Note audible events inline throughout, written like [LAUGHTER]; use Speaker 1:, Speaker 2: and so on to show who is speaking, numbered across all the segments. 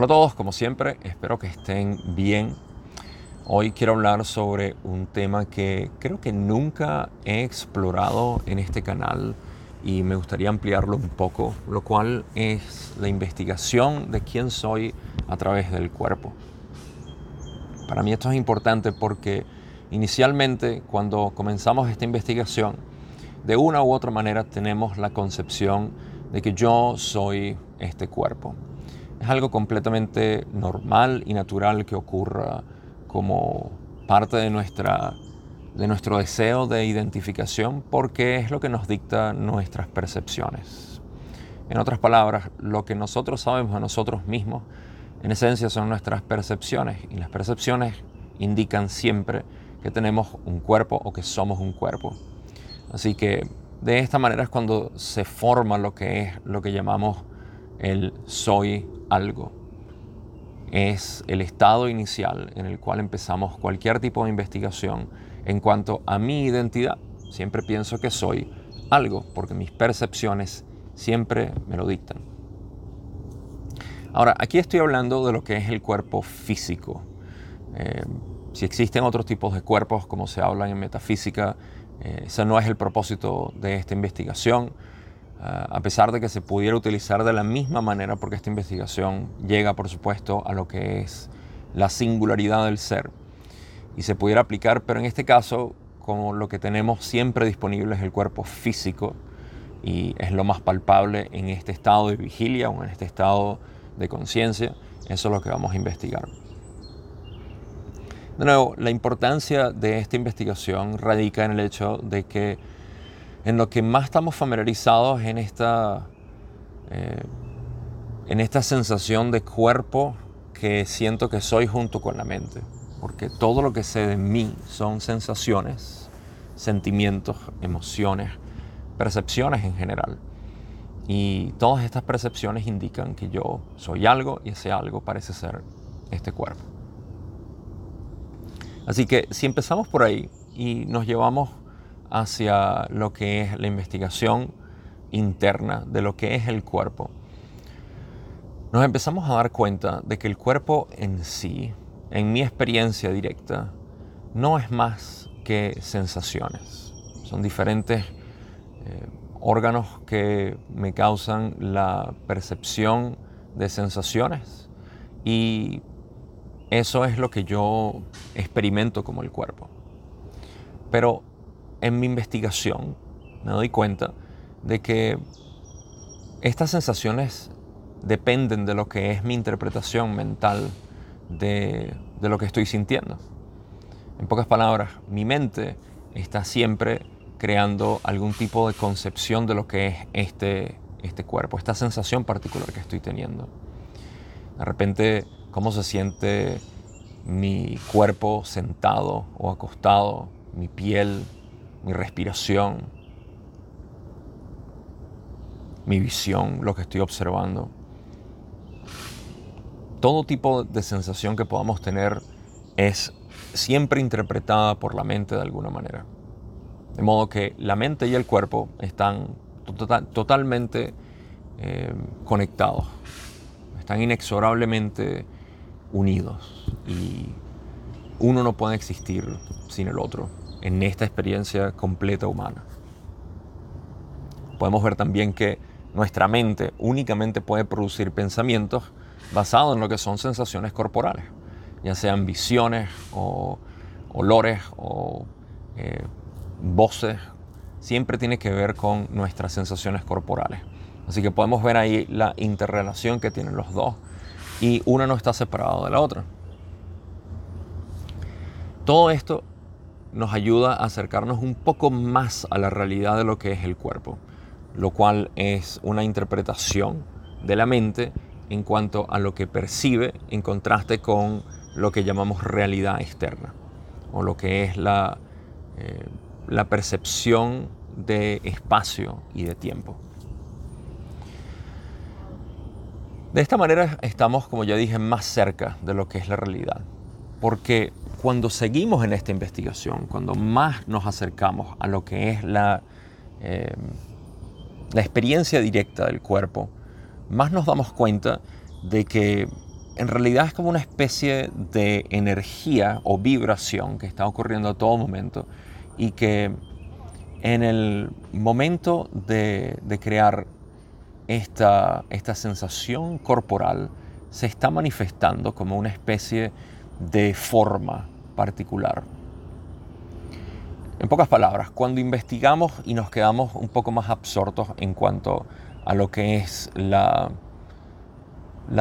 Speaker 1: Hola a todos, como siempre, espero que estén bien. Hoy quiero hablar sobre un tema que creo que nunca he explorado en este canal y me gustaría ampliarlo un poco, lo cual es la investigación de quién soy a través del cuerpo. Para mí esto es importante porque inicialmente cuando comenzamos esta investigación, de una u otra manera tenemos la concepción de que yo soy este cuerpo. Es algo completamente normal y natural que ocurra como parte de, nuestra, de nuestro deseo de identificación porque es lo que nos dicta nuestras percepciones. En otras palabras, lo que nosotros sabemos de nosotros mismos en esencia son nuestras percepciones y las percepciones indican siempre que tenemos un cuerpo o que somos un cuerpo. Así que de esta manera es cuando se forma lo que es lo que llamamos el soy algo. Es el estado inicial en el cual empezamos cualquier tipo de investigación en cuanto a mi identidad. Siempre pienso que soy algo porque mis percepciones siempre me lo dictan. Ahora, aquí estoy hablando de lo que es el cuerpo físico. Eh, si existen otros tipos de cuerpos, como se habla en metafísica, eh, ese no es el propósito de esta investigación. Ah, a pesar de que se pudiera utilizar de la misma manera, porque esta investigación llega, por supuesto, a lo que es la singularidad del ser y se pudiera aplicar, pero en este caso, como lo que tenemos siempre disponible es el cuerpo físico y es lo más palpable en este estado de vigilia o en este estado de conciencia, eso es lo que vamos a investigar. De nuevo, la importancia de esta investigación radica en el hecho de que en lo que más estamos familiarizados en esta, eh, en esta sensación de cuerpo que siento que soy junto con la mente. Porque todo lo que sé de mí son sensaciones, sentimientos, emociones, percepciones en general. Y todas estas percepciones indican que yo soy algo y ese algo parece ser este cuerpo. Así que si empezamos por ahí y nos llevamos hacia lo que es la investigación interna de lo que es el cuerpo, nos empezamos a dar cuenta de que el cuerpo en sí, en mi experiencia directa, no es más que sensaciones. Son diferentes eh, órganos que me causan la percepción de sensaciones y eso es lo que yo experimento como el cuerpo. Pero en mi investigación me doy cuenta de que estas sensaciones dependen de lo que es mi interpretación mental de, lo que estoy sintiendo. En pocas palabras, mi mente está siempre creando algún tipo de concepción de lo que es este, este cuerpo, esta sensación particular que estoy teniendo. De repente, cómo se siente mi cuerpo sentado o acostado, mi piel mi respiración, mi visión, lo que estoy observando. Todo tipo de sensación que podamos tener es siempre interpretada por la mente de alguna manera. De modo que la mente y el cuerpo están tota-, totalmente eh, conectados, están inexorablemente unidos y uno no puede existir sin el otro en esta experiencia completa humana. Podemos ver también que nuestra mente únicamente puede producir pensamientos basados en lo que son sensaciones corporales, ya sean visiones o olores o eh, voces, siempre tiene que ver con nuestras sensaciones corporales. Así que podemos ver ahí la interrelación que tienen los dos y una no está separada de la otra. Todo esto nos ayuda a acercarnos un poco más a la realidad de lo que es el cuerpo, lo cual es una interpretación de la mente en cuanto a lo que percibe en contraste con lo que llamamos realidad externa, o lo que es la, eh, la percepción de espacio y de tiempo. De esta manera estamos, como ya dije, más cerca de lo que es la realidad, porque cuando seguimos en esta investigación, cuando más nos acercamos a lo que es la, eh, la experiencia directa del cuerpo, más nos damos cuenta de que en realidad es como una especie de energía o vibración que está ocurriendo a todo momento y que en el momento de, crear esta, esta sensación corporal se está manifestando como una especie de forma particular. En pocas palabras, cuando investigamos y nos quedamos un poco más absortos en cuanto a lo que es la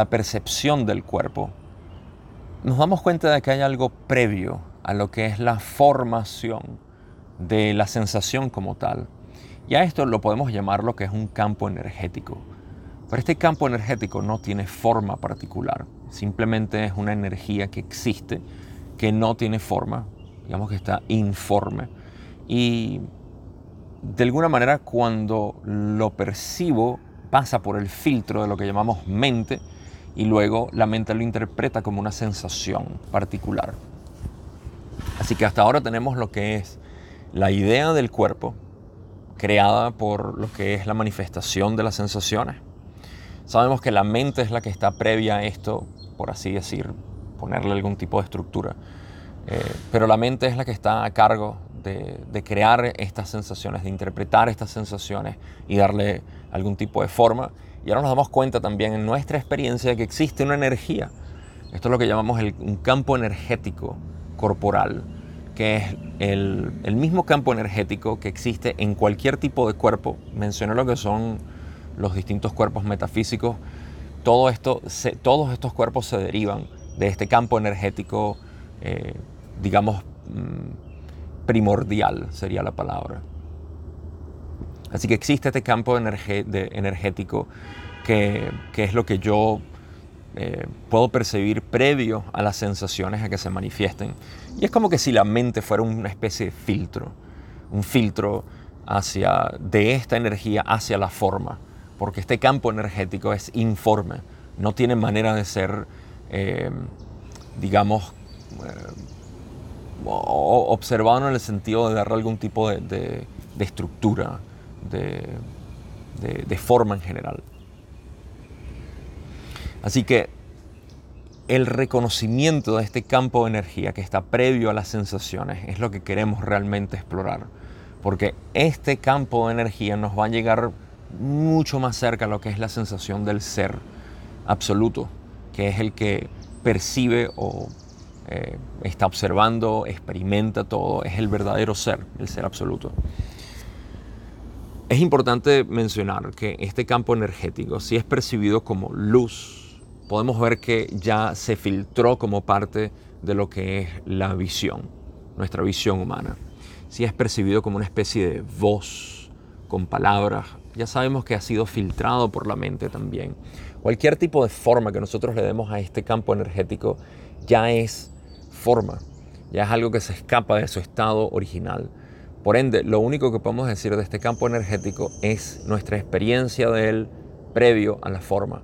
Speaker 1: percepción del cuerpo, nos damos cuenta de que hay algo previo a lo que es la formación de la sensación como tal. Y a esto lo podemos llamar lo que es un campo energético. Pero este campo energético no tiene forma particular, simplemente es una energía que existe, que no tiene forma, digamos que está informe. Y de alguna manera cuando lo percibo pasa por el filtro de lo que llamamos mente, y luego la mente lo interpreta como una sensación particular. Así que hasta ahora tenemos lo que es la idea del cuerpo creada por lo que es la manifestación de las sensaciones. Sabemos que la mente es la que está previa a esto, por así decir, ponerle algún tipo de estructura. Eh, pero la mente es la que está a cargo de, crear estas sensaciones, de interpretar estas sensaciones y darle algún tipo de forma. Y ahora nos damos cuenta también en nuestra experiencia que existe una energía. Esto es lo que llamamos un campo energético corporal, que es el, el, mismo campo energético que existe en cualquier tipo de cuerpo. Mencioné lo que son los distintos cuerpos metafísicos. Todo esto, todos estos cuerpos se derivan de este campo energético, eh, digamos, mm, primordial sería la palabra. Así que existe este campo energético que, es lo que yo eh, puedo percibir previo a las sensaciones a que se manifiesten. Y es como que si la mente fuera una especie de filtro, un filtro hacia, de esta energía hacia la forma, porque este campo energético es informe, no tiene manera de ser, eh, digamos, eh, observado en el sentido de darle algún tipo de estructura, de, forma en general. Así que el reconocimiento de este campo de energía que está previo a las sensaciones es lo que queremos realmente explorar. Porque este campo de energía nos va a llegar mucho más cerca a lo que es la sensación del ser absoluto, que es el que percibe o eh, está observando, experimenta todo, es el verdadero ser, el ser absoluto. Es importante mencionar que este campo energético, si es percibido como luz, podemos ver que ya se filtró como parte de lo que es la visión, nuestra visión humana. Si es percibido como una especie de voz con palabras, ya sabemos que ha sido filtrado por la mente también. Cualquier tipo de forma que nosotros le demos a este campo energético ya es forma, ya es algo que se escapa de su estado original. Por ende, lo único que podemos decir de este campo energético es nuestra experiencia de él previo a la forma.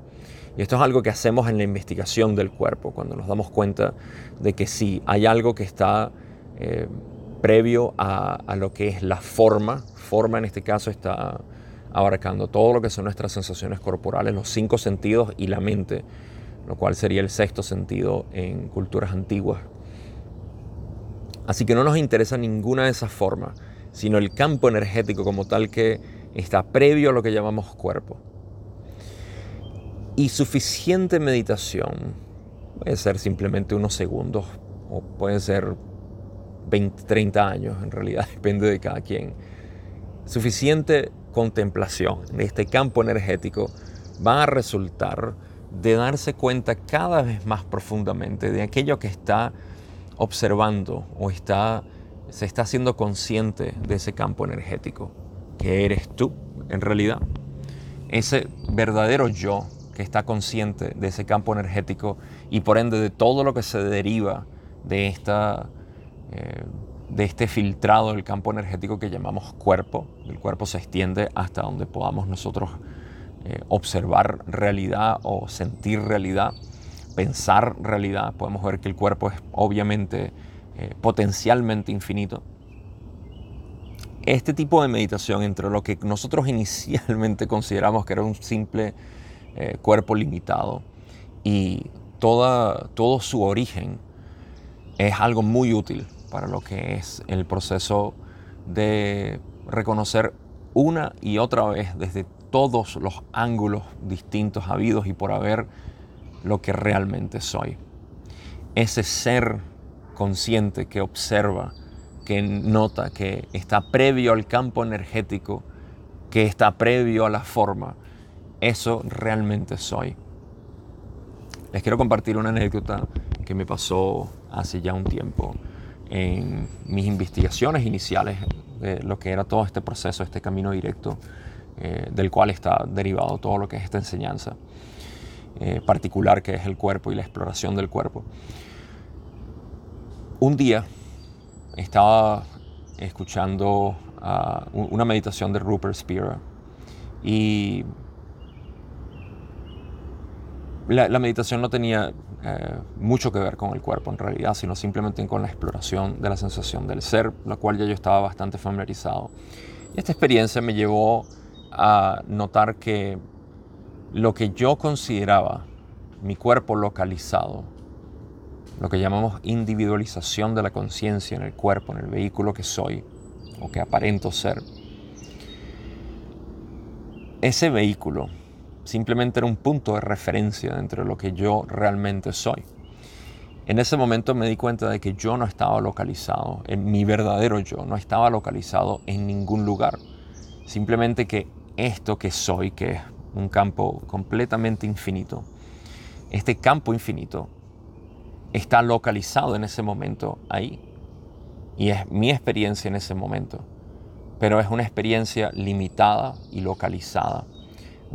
Speaker 1: Y esto es algo que hacemos en la investigación del cuerpo, cuando nos damos cuenta de que si hay algo que está eh, previo a, a, lo que es la forma, forma en este caso está abarcando todo lo que son nuestras sensaciones corporales, los cinco sentidos y la mente, lo cual sería el sexto sentido en culturas antiguas. Así que no nos interesa ninguna de esas formas, sino el campo energético como tal que está previo a lo que llamamos cuerpo. Y suficiente meditación, puede ser simplemente unos segundos o puede ser 20, 30 años, en realidad [LAUGHS] depende de cada quien. Suficiente contemplación de este campo energético va a resultar de darse cuenta cada vez más profundamente de aquello que está observando o está, se está haciendo consciente de ese campo energético, que eres tú en realidad. Ese verdadero yo que está consciente de ese campo energético y por ende de todo lo que se deriva de, esta, eh, de este filtrado del campo energético que llamamos cuerpo. El cuerpo se extiende hasta donde podamos nosotros eh, observar realidad o sentir realidad pensar realidad, podemos ver que el cuerpo es obviamente eh, potencialmente infinito. Este tipo de meditación entre lo que nosotros [LAUGHS] inicialmente consideramos que era un simple eh, cuerpo limitado y toda, todo su origen es algo muy útil para lo que es el proceso de reconocer una y otra vez desde todos los ángulos distintos habidos y por haber lo que realmente soy. Ese ser consciente que observa, que nota, que está previo al campo energético, que está previo a la forma, eso realmente soy. Les quiero compartir una anécdota que me pasó hace ya un tiempo en mis investigaciones iniciales de lo que era todo este proceso, este camino directo eh, del cual está derivado todo lo que es esta enseñanza eh, particular que es el cuerpo y la exploración del cuerpo. Un día estaba escuchando una meditación de Rupert Spira y la, meditación no tenía eh, mucho que ver con el cuerpo en realidad, sino simplemente con la exploración de la sensación del ser, la cual ya yo estaba bastante familiarizado. Y esta experiencia me llevó a notar que lo que yo consideraba mi cuerpo localizado, lo que llamamos individualización de la conciencia en el cuerpo, en el vehículo que soy o que aparento ser, ese vehículo simplemente era un punto de referencia entre lo que yo realmente soy. En ese momento me di cuenta de que yo no estaba localizado, en mi verdadero yo no estaba localizado en ningún lugar. Simplemente que esto que soy, que es un campo completamente infinito, este campo infinito está localizado en ese momento ahí. Y es mi experiencia en ese momento. Pero es una experiencia limitada y localizada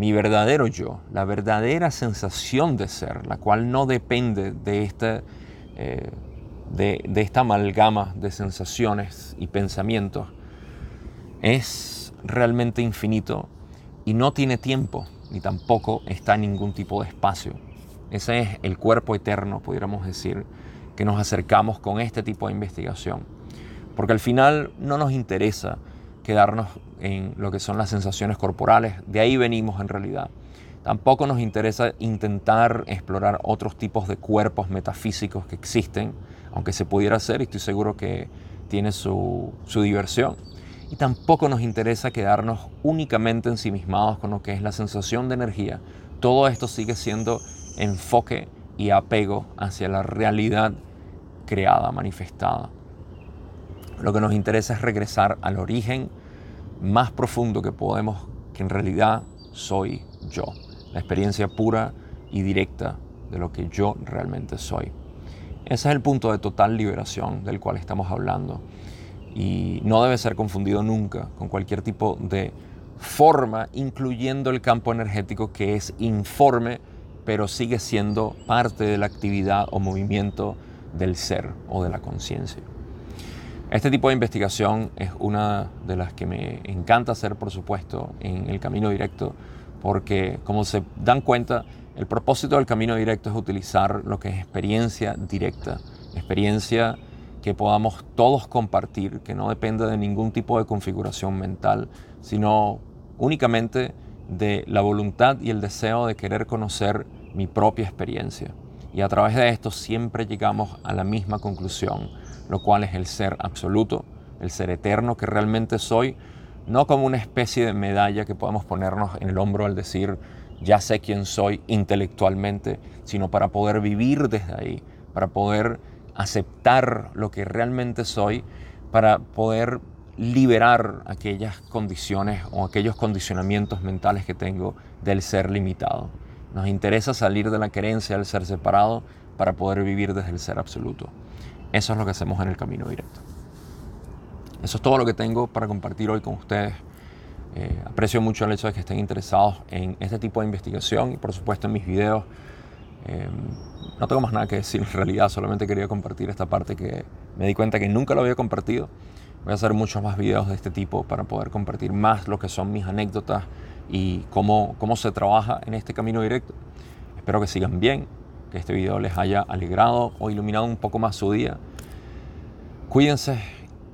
Speaker 1: mi verdadero yo, la verdadera sensación de ser, la cual no depende de esta, eh, de, esta amalgama de sensaciones y pensamientos, es realmente infinito y no tiene tiempo, ni tampoco está en ningún tipo de espacio. Ese es el cuerpo eterno, pudiéramos decir, que nos acercamos con este tipo de investigación. Porque al final no nos interesa quedarnos en lo que son las sensaciones corporales. De ahí venimos en realidad. Tampoco nos interesa intentar explorar otros tipos de cuerpos metafísicos que existen, aunque se pudiera hacer y estoy seguro que tiene su, su diversión. Y tampoco nos interesa quedarnos únicamente ensimismados con lo que es la sensación de energía. Todo esto sigue siendo enfoque y apego hacia la realidad creada, manifestada. Lo que nos interesa es regresar al origen más profundo que podemos, que en realidad soy yo. La experiencia pura y directa de lo que yo realmente soy. Ese es el punto de total liberación del cual estamos hablando. Y no debe ser confundido nunca con cualquier tipo de forma, incluyendo el campo energético que es informe, pero sigue siendo parte de la actividad o movimiento del ser o de la conciencia. Este tipo de investigación es una de las que me encanta hacer, por supuesto, en el camino directo, porque como se dan cuenta, el propósito del camino directo es utilizar lo que es experiencia directa, experiencia que podamos todos compartir, que no depende de ningún tipo de configuración mental, sino únicamente de la voluntad y el deseo de querer conocer mi propia experiencia. Y a través de esto siempre llegamos a la misma conclusión, lo cual es el ser absoluto, el ser eterno que realmente soy, no como una especie de medalla que podemos ponernos en el hombro al decir, ya sé quién soy intelectualmente, sino para poder vivir desde ahí, para poder aceptar lo que realmente soy, para poder liberar aquellas condiciones o aquellos condicionamientos mentales que tengo del ser limitado. Nos interesa salir de la creencia del ser separado para poder vivir desde el ser absoluto. Eso es lo que hacemos en el camino directo. Eso es todo lo que tengo para compartir hoy con ustedes. Eh, aprecio mucho el hecho de que estén interesados en este tipo de investigación y por supuesto en mis videos. Eh, no tengo más nada que decir en realidad, solamente quería compartir esta parte que me di cuenta que nunca lo había compartido. Voy a hacer muchos más videos de este tipo para poder compartir más lo que son mis anécdotas y cómo, cómo se trabaja en este camino directo. Espero que sigan bien, que este video les haya alegrado o iluminado un poco más su día. Cuídense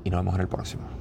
Speaker 1: y nos vemos en el próximo.